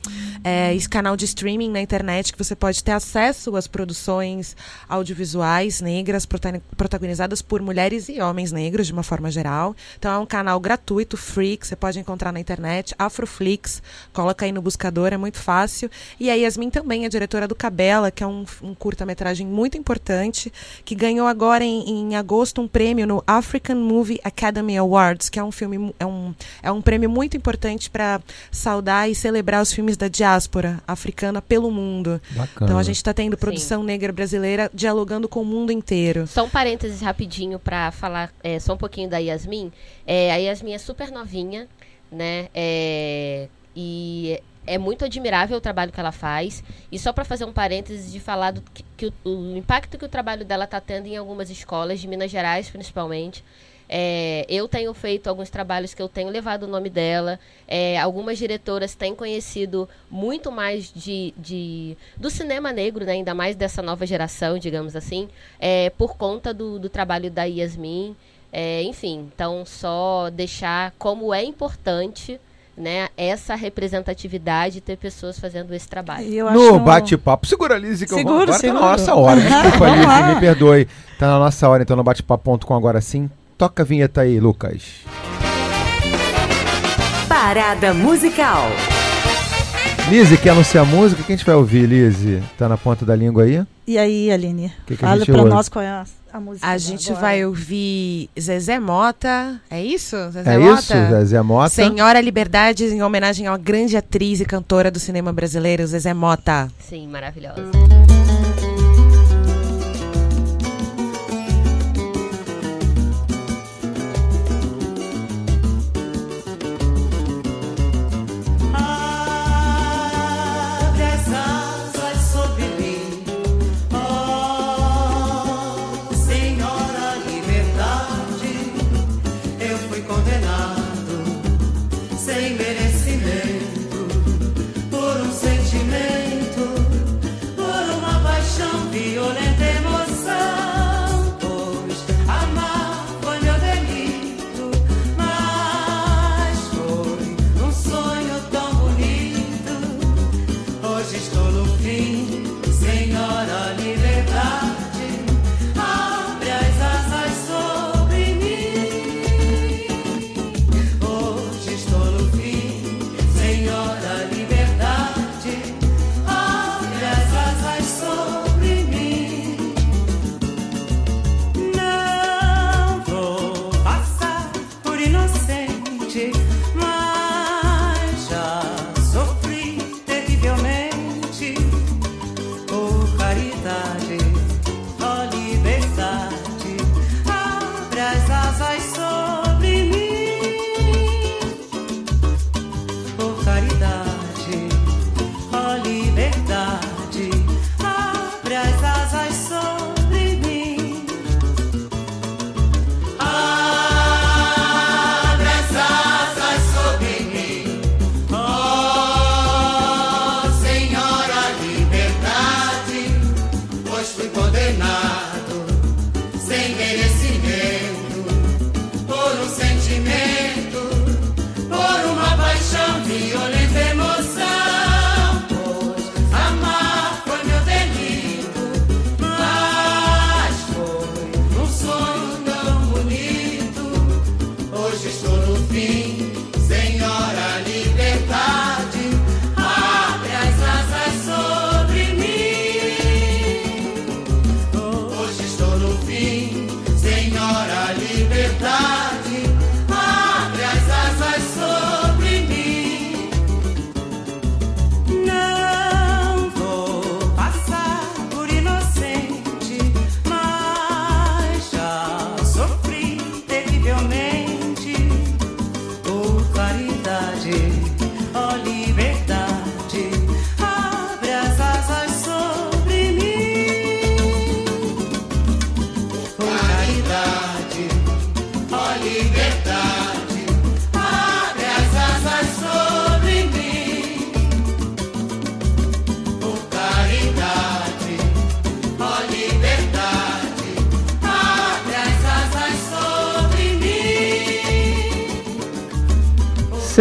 é, canal de streaming na internet que você pode ter acesso às produções audiovisuais negras protagonizadas por mulheres e homens negros de uma forma geral. Então é um canal gratuito, free, que você pode encontrar na internet, Afroflix, coloca aí no buscador, é muito fácil. E a Yasmin também é diretora do Cabela, que é um, um curta-metragem muito importante, que ganhou agora em, em agosto um prêmio no African Movie Academy Awards, que é um filme é um, é um prêmio muito importante para saudar e celebrar os filmes da diáspora africana pelo mundo. Bacana. Então a gente está tendo produção Sim. negra brasileira dialogando com o mundo inteiro. Só um parênteses rapidinho para falar é, só um pouquinho da Yasmin. É, a Yasmin é super novinha, né? É, e é muito admirável o trabalho que ela faz. E só para fazer um parênteses de falar do que, que o, o, impacto que o trabalho dela está tendo em algumas escolas de Minas Gerais, principalmente. É, eu tenho feito alguns trabalhos que eu tenho levado o nome dela. É, algumas diretoras têm conhecido muito mais de, de, do cinema negro, né, ainda mais dessa nova geração, digamos assim, é, por conta do, do trabalho da Yasmin. É, enfim, então só deixar como é importante né, essa representatividade ter pessoas fazendo esse trabalho. no bate-papo. Segura, Liz, que seguro, agora seguro. tá na nossa hora. Desculpa, Liz, me perdoe. Tá na nossa hora, então no bate-papo.com agora sim. Toca a vinheta aí, Lucas. Parada musical. Lizzie, quer anunciar a música? Quem a gente vai ouvir, Lizzie? Tá na ponta da língua aí? E aí, Aline? Que que Fala pra ouve? nós qual é a, a música. A gente agora. vai ouvir Zezé Mota. É isso? Zezé é Mota? isso, Zezé Mota. Senhora Liberdade, em homenagem a uma grande atriz e cantora do cinema brasileiro, Zezé Mota. Sim, maravilhosa. envenenado, sem medo.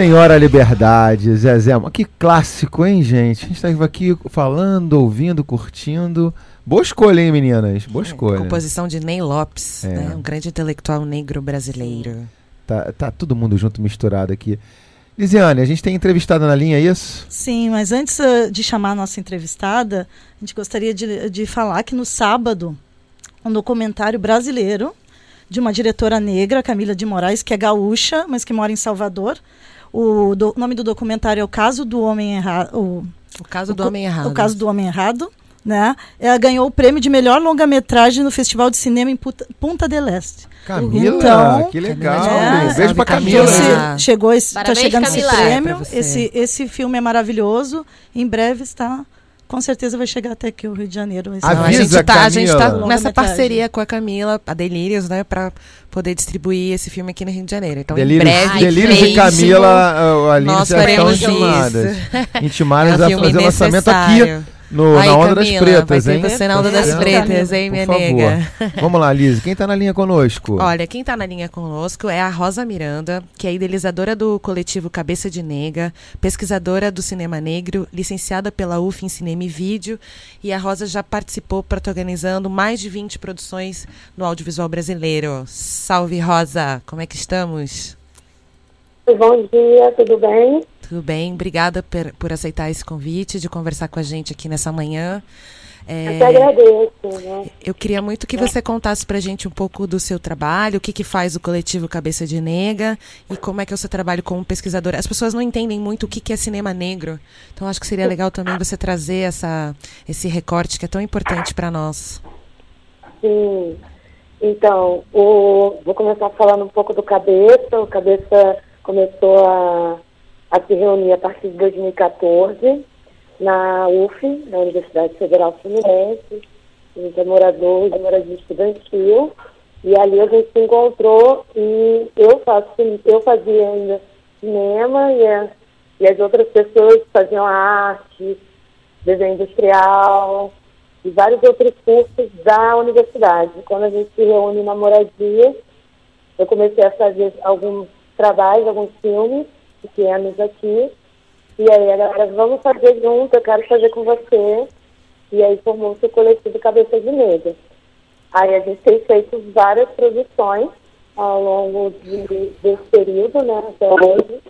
Senhora Liberdade, Zezé. Que clássico, hein, gente? A gente estava aqui falando, ouvindo, curtindo. Boa escolha, hein, meninas? Boa escolha. Composição de Ney Lopes, é. né? um grande intelectual negro brasileiro. Tá, tá todo mundo junto, misturado aqui. Lisiane, a gente tem entrevistada na linha, é isso? Sim, mas antes uh, de chamar a nossa entrevistada, a gente gostaria de, de falar que no sábado, um documentário brasileiro de uma diretora negra, Camila de Moraes, que é gaúcha, mas que mora em Salvador. O do, nome do documentário é O Caso do Homem Errado. O, o Caso do Homem Errado. O Caso do Homem Errado né? Ela ganhou o prêmio de melhor longa-metragem no Festival de Cinema em Punta del Este. Camila, então, que legal. É, um beijo pra Camila. Esse, chegou esse, tá chegando Camila. esse prêmio. Esse, esse filme é maravilhoso. Em breve está com certeza vai chegar até aqui o Rio de Janeiro. Avisa, a gente tá, a gente tá nessa parceria com a Camila, a Delírios, né, para poder distribuir esse filme aqui no Rio de Janeiro. Então, Delírios, em breve, Delírios e Camila, a Aline já estão intimadas. Intimadas é a fazer o lançamento aqui no, Aí, na Onda Camila, das Pretas, hein? Você na Onda das Pretas, hein, minha Por nega? Vamos lá, Liz. Quem está na linha conosco? Olha, quem está na linha conosco é a Rosa Miranda, que é idealizadora do coletivo Cabeça de Nega, pesquisadora do cinema negro, licenciada pela UF em Cinema e Vídeo. E a Rosa já participou protagonizando mais de 20 produções no audiovisual brasileiro. Salve, Rosa! Como é que estamos? Bom dia, tudo bem? Tudo bem, obrigada por, por aceitar esse convite de conversar com a gente aqui nessa manhã. É, eu agradeço. Né? Eu queria muito que você contasse para a gente um pouco do seu trabalho, o que, que faz o coletivo Cabeça de Nega e como é que é o seu trabalho como pesquisadora. As pessoas não entendem muito o que, que é cinema negro, então acho que seria legal também você trazer essa, esse recorte que é tão importante para nós. Sim. Então, o, vou começar falando um pouco do Cabeça. O Cabeça começou a a se reunir a partir de 2014 na UF, na Universidade Federal Fluminense. A gente é morador de moradia estudantil. E ali a gente se encontrou e eu faço, eu fazia ainda cinema e, a, e as outras pessoas faziam arte, desenho industrial e vários outros cursos da universidade. Quando a gente se reúne na moradia, eu comecei a fazer alguns trabalhos, alguns filmes pequenos aqui. E aí a galera, vamos fazer junto, eu quero fazer com você. E aí formou-se o coletivo Cabeça de Negra. Aí a gente tem feito várias produções ao longo de, desse período, né, até hoje.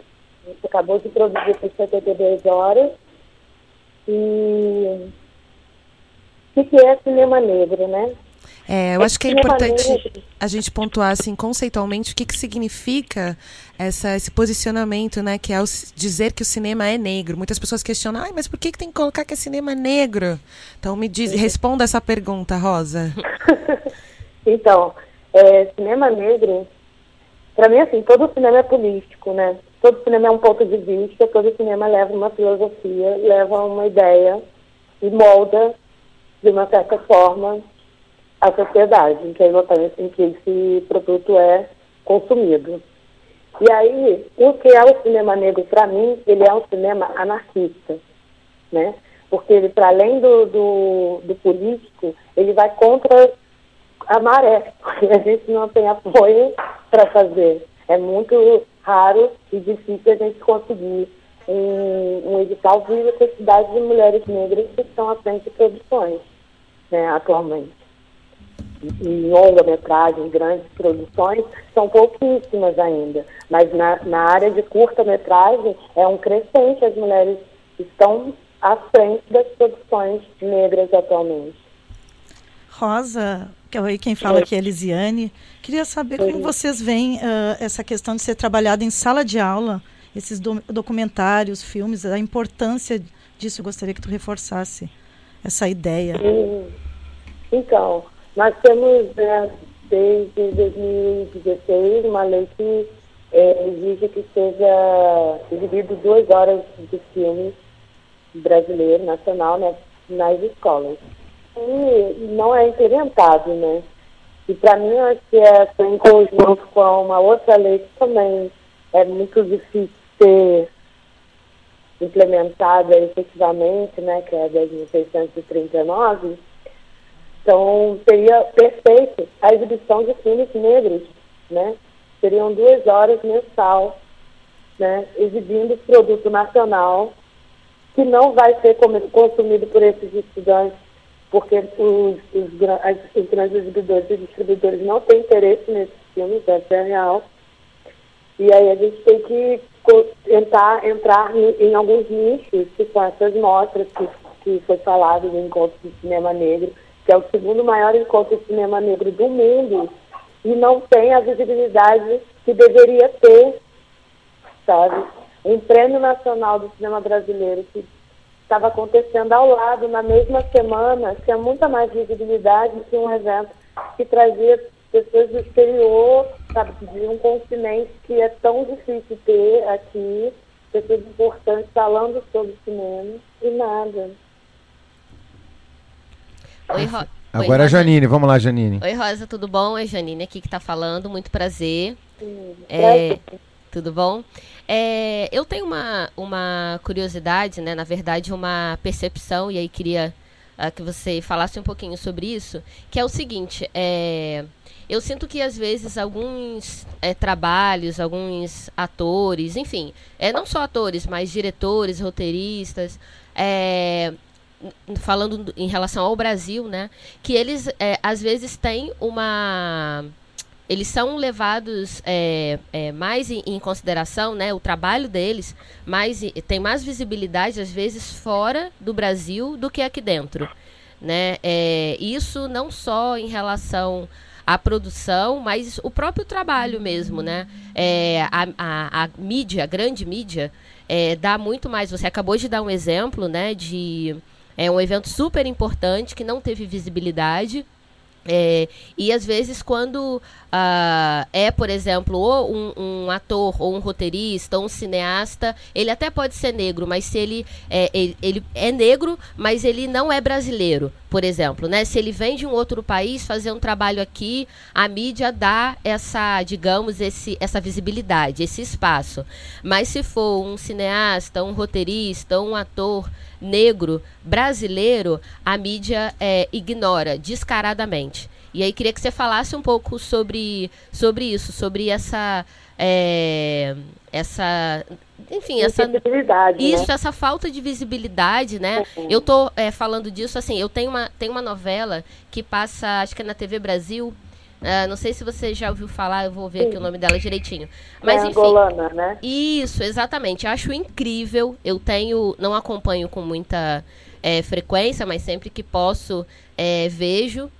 A gente acabou de produzir por 72 horas. E o que é cinema negro, né? É, eu acho que é importante a gente pontuar assim conceitualmente o que, que significa essa, esse posicionamento, né? Que é o, dizer que o cinema é negro. Muitas pessoas questionam, ah, mas por que, que tem que colocar que é cinema negro? Então me diz, responda essa pergunta, Rosa. então, é, cinema negro, para mim assim, todo cinema é político, né? Todo cinema é um ponto de vista, todo cinema leva uma filosofia, leva uma ideia e molda de uma certa forma a sociedade em que, em que esse produto é consumido. E aí, o que é o cinema negro para mim, ele é um cinema anarquista, né? Porque ele, para além do, do, do, político, ele vai contra a maré, porque a gente não tem apoio para fazer. É muito raro e difícil a gente conseguir um, um edital de necessidade de mulheres negras que estão à frente de produções né, atualmente em longa-metragem, grandes produções, são pouquíssimas ainda. Mas na, na área de curta-metragem é um crescente, as mulheres estão à frente das produções negras atualmente. Rosa, que é quem fala aqui é Elisiane, queria saber como vocês veem uh, essa questão de ser trabalhada em sala de aula, esses do, documentários, filmes, a importância disso, eu gostaria que tu reforçasse essa ideia. Então, nós temos, né, desde 2016, uma lei que é, exige que seja exibido duas horas de filme brasileiro, nacional, né, nas escolas. E não é implementado, né? E para mim, acho que é em conjunto com uma outra lei que também é muito difícil ser implementada efetivamente, né, que é a 10.639, então, seria perfeito a exibição de filmes negros, né? Seriam duas horas mensal né, exibindo produto nacional que não vai ser consumido por esses estudantes, porque os, os, os grandes exibidores e distribuidores não têm interesse nesses filmes, essa é real. E aí a gente tem que tentar entrar em, alguns nichos, que são essas mostras que, que foi falado do Encontro de Cinema Negro, que é o segundo maior encontro de cinema negro do mundo, e não tem a visibilidade que deveria ter, sabe? Um prêmio nacional do cinema brasileiro que estava acontecendo ao lado na mesma semana, tinha muita mais visibilidade que um evento que trazia pessoas do exterior, sabe, de um continente que é tão difícil ter aqui, pessoas importantes falando sobre cinema e nada. Oi, Ro... Agora Oi, a Janine, vamos lá, Janine. Oi, Rosa, tudo bom? É Janine aqui que está falando, muito prazer. É, tudo bom? É, eu tenho uma, uma curiosidade, né? Na verdade, uma percepção, e aí queria uh, que você falasse um pouquinho sobre isso, que é o seguinte, é, eu sinto que às vezes alguns é, trabalhos, alguns atores, enfim, é, não só atores, mas diretores, roteiristas, é, falando em relação ao Brasil, né, que eles é, às vezes têm uma eles são levados é, é, mais em, em, consideração, né, o trabalho deles mais tem mais visibilidade às vezes fora do Brasil do que aqui dentro, né? É, isso não só em relação à produção, mas o próprio trabalho mesmo, né? É, a, a, a, mídia, a grande mídia, é, dá muito mais. Você acabou de dar um exemplo, né, de é um evento super importante que não teve visibilidade. É, e às vezes quando uh, é, por exemplo, ou um, um, ator, ou um roteirista, ou um cineasta, ele até pode ser negro, mas se ele é, ele, ele, é negro, mas ele não é brasileiro, por exemplo, né? Se ele vem de um outro país fazer um trabalho aqui, a mídia dá essa, digamos, esse, essa visibilidade, esse espaço. Mas se for um cineasta, um roteirista, um ator negro brasileiro, a mídia é, ignora descaradamente. E aí queria que você falasse um pouco sobre, sobre isso, sobre essa. É, essa enfim, essa né? isso, né? essa falta de visibilidade, né? Uhum. Eu tô é, falando disso assim, eu tenho uma, tenho uma novela que passa, acho que é na TV Brasil, Uh, não sei se você já ouviu falar, eu vou ver Sim. aqui o nome dela direitinho. Mas é enfim. Angolana, né? Isso, exatamente. Acho incrível. Eu tenho, não acompanho com muita é, frequência, mas sempre que posso é, vejo.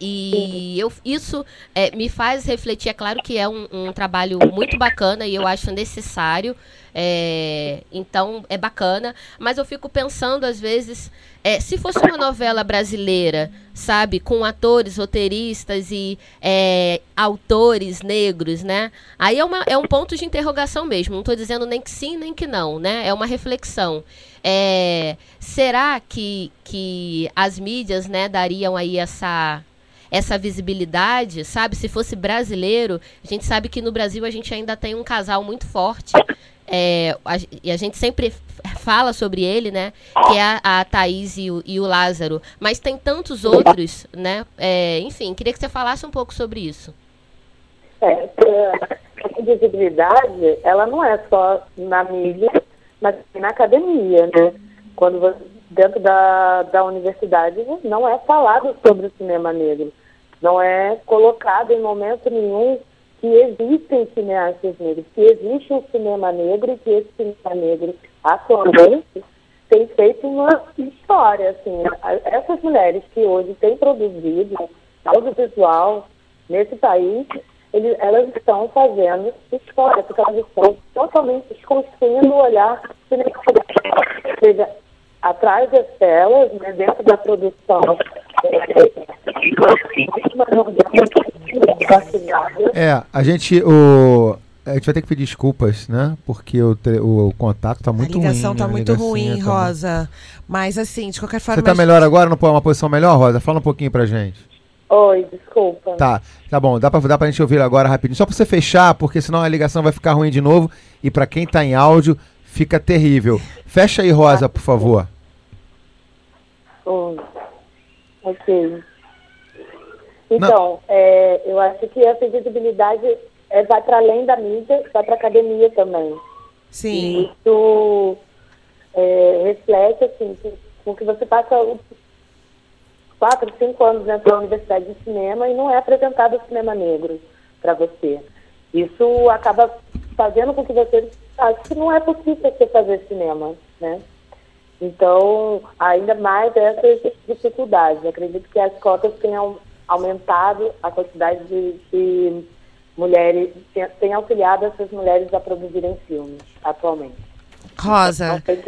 E eu, isso é, me faz refletir. É claro que é um, um trabalho muito bacana e eu acho necessário. É, então é bacana, mas eu fico pensando às vezes é, se fosse uma novela brasileira, sabe, com atores, roteiristas e é, autores negros, né? Aí é, uma, é um ponto de interrogação mesmo. Não estou dizendo nem que sim nem que não, né? É uma reflexão. É, será que, que as mídias, né, dariam aí essa essa visibilidade, sabe? Se fosse brasileiro, a gente sabe que no Brasil a gente ainda tem um casal muito forte é, a, e a gente sempre fala sobre ele, né? Que é a, a Thaís e o, e o Lázaro. Mas tem tantos outros, né? É, enfim, queria que você falasse um pouco sobre isso. É, a visibilidade, ela não é só na mídia, mas na academia, né? Quando você, dentro da, da universidade não é falado sobre o cinema negro. Não é colocado em momento nenhum que existem cineastas negros, que existe um cinema negro e que esse cinema negro atualmente tem feito uma história. Assim, essas mulheres que hoje têm produzido audiovisual nesse país, elas estão fazendo história, porque elas estão totalmente desconstruindo o olhar cinematográfico. Ou seja, atrás das telas, né, dentro da produção. É, a gente, o, a gente vai ter que pedir desculpas, né? Porque o, o, o contato tá muito ruim. A ligação ruim, tá né? muito ruim, tá Rosa. Muito... Mas assim, de qualquer forma. Você tá melhor agora? Não pode uma posição melhor, Rosa? Fala um pouquinho pra gente. Oi, desculpa. Tá, tá bom. Dá pra, dá pra gente ouvir agora rapidinho. Só pra você fechar, porque senão a ligação vai ficar ruim de novo. E pra quem tá em áudio, fica terrível. Fecha aí, Rosa, por favor. Oh, ok. Então, é, eu acho que essa visibilidade é, vai para além da mídia, vai para a academia também. Sim. E isso é, reflete, assim, com- com que você passa quatro, cinco anos dentro da universidade de cinema e não é apresentado o cinema negro para você. Isso acaba fazendo com que você ache que não é possível você fazer cinema, né? Então, ainda mais essas dificuldades. Acredito que as cotas tenham aumentado a quantidade de, de mulheres, tenha auxiliado essas mulheres a produzirem filmes atualmente. Rosa, tem.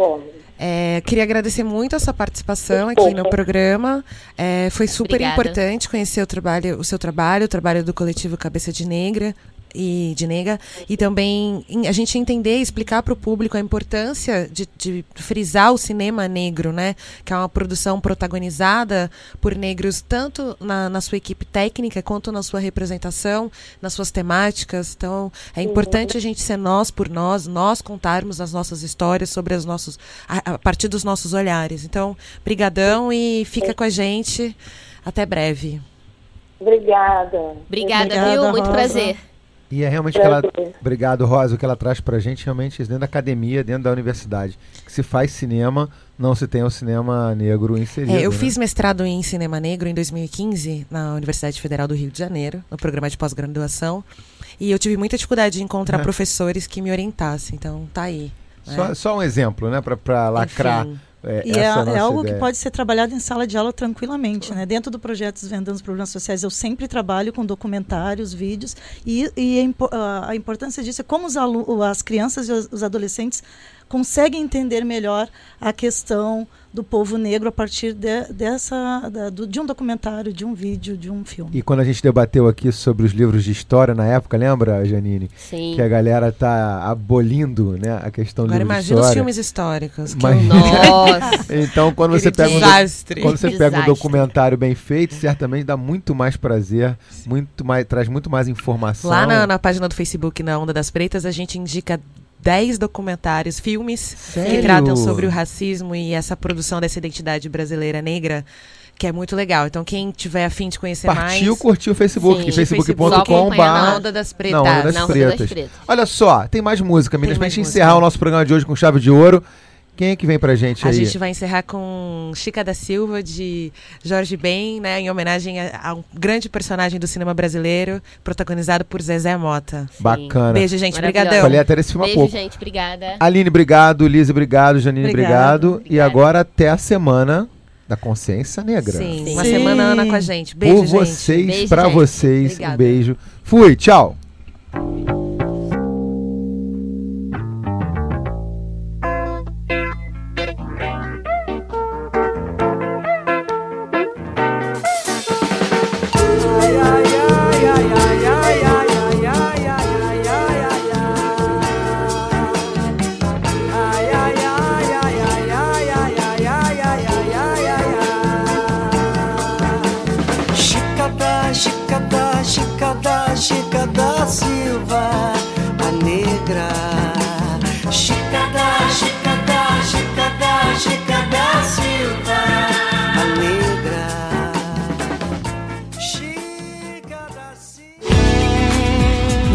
É, queria agradecer muito a sua participação aqui no programa. É, foi super Obrigada. importante conhecer o trabalho, o seu trabalho, o trabalho do coletivo Cabeça de Negra e de Nega e também a gente entender e explicar para o público a importância de, de frisar o cinema negro, né? Que é uma produção protagonizada por negros tanto na, na sua equipe técnica quanto na sua representação, nas suas temáticas. Então é importante a gente ser nós por nós, nós contarmos as nossas histórias sobre as nossos a, a partir dos nossos olhares. Então, brigadão e fica com a gente. Até breve. Obrigada. Obrigada, Obrigada, viu? Muito Rosa. prazer. E é realmente que ela. Obrigado, Rosa. O que ela traz pra gente realmente é dentro da academia, dentro da universidade. Que se faz cinema, não se tem o cinema negro inserido. É, eu né? fiz mestrado em cinema negro em 2015 na Universidade Federal do Rio de Janeiro, no programa de pós-graduação. E eu tive muita dificuldade de encontrar É. professores que me orientassem. Então, tá aí. né? Só, só um exemplo, né? Pra, pra lacrar. Enfim. É, E é, é nossa algo ideia. que pode ser trabalhado em sala de aula tranquilamente. Né? Dentro do projeto Desvendando os Problemas Sociais, eu sempre trabalho com documentários, vídeos, e, e a, a- importância disso é como as crianças e os adolescentes conseguem entender melhor a questão do povo negro a partir de, dessa, da- do- de um documentário, de um vídeo, de um filme. E quando a gente debateu aqui sobre os livros de história na época, lembra, Janine? Sim. Que a galera tá abolindo né, a questão do Agora livro de imagina os história. filmes históricos. que Mas- Nossa. Então, quando você, pega um, do- desastre. quando você pega um Desastre. documentário bem feito, certamente dá muito mais prazer, muito mais, traz muito mais informação. Lá na, na página do Facebook, na Onda das Pretas, a gente indica 10 documentários, filmes que Sério? tratam sobre o racismo e essa produção dessa identidade brasileira negra, que é muito legal. Então, quem tiver afim de conhecer Partiu mais. curtir o Facebook, facebook.com acompanhar na Onda das Pretas. Na Onda das Na Onda das Pretas. Olha só, tem mais música, meninas, pra gente música. encerrar o nosso programa de hoje com chave de ouro. Quem é que vem pra gente A aí? gente vai encerrar com Chica da Silva, de Jorge Ben, né, em homenagem a, a um grande personagem do cinema brasileiro, protagonizado por Zezé Mota. Bacana. Beijo, gente. Maravilhosa. Brigadão. Falei até desse filme há Beijo, pouco. gente. Obrigada. Aline, obrigado. Lise, obrigado. Janine, Obrigado. obrigado. E agora até a semana da consciência negra. Sim, Sim. uma Sim. semana Ana com a gente. Beijo, Por gente. vocês, Beijo, pra gente. vocês. Um Obrigada. beijo. Fui, tchau.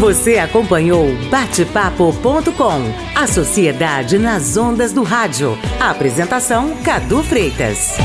Você acompanhou Batepapo.com, a sociedade nas ondas do rádio. A apresentação Cadu Freitas.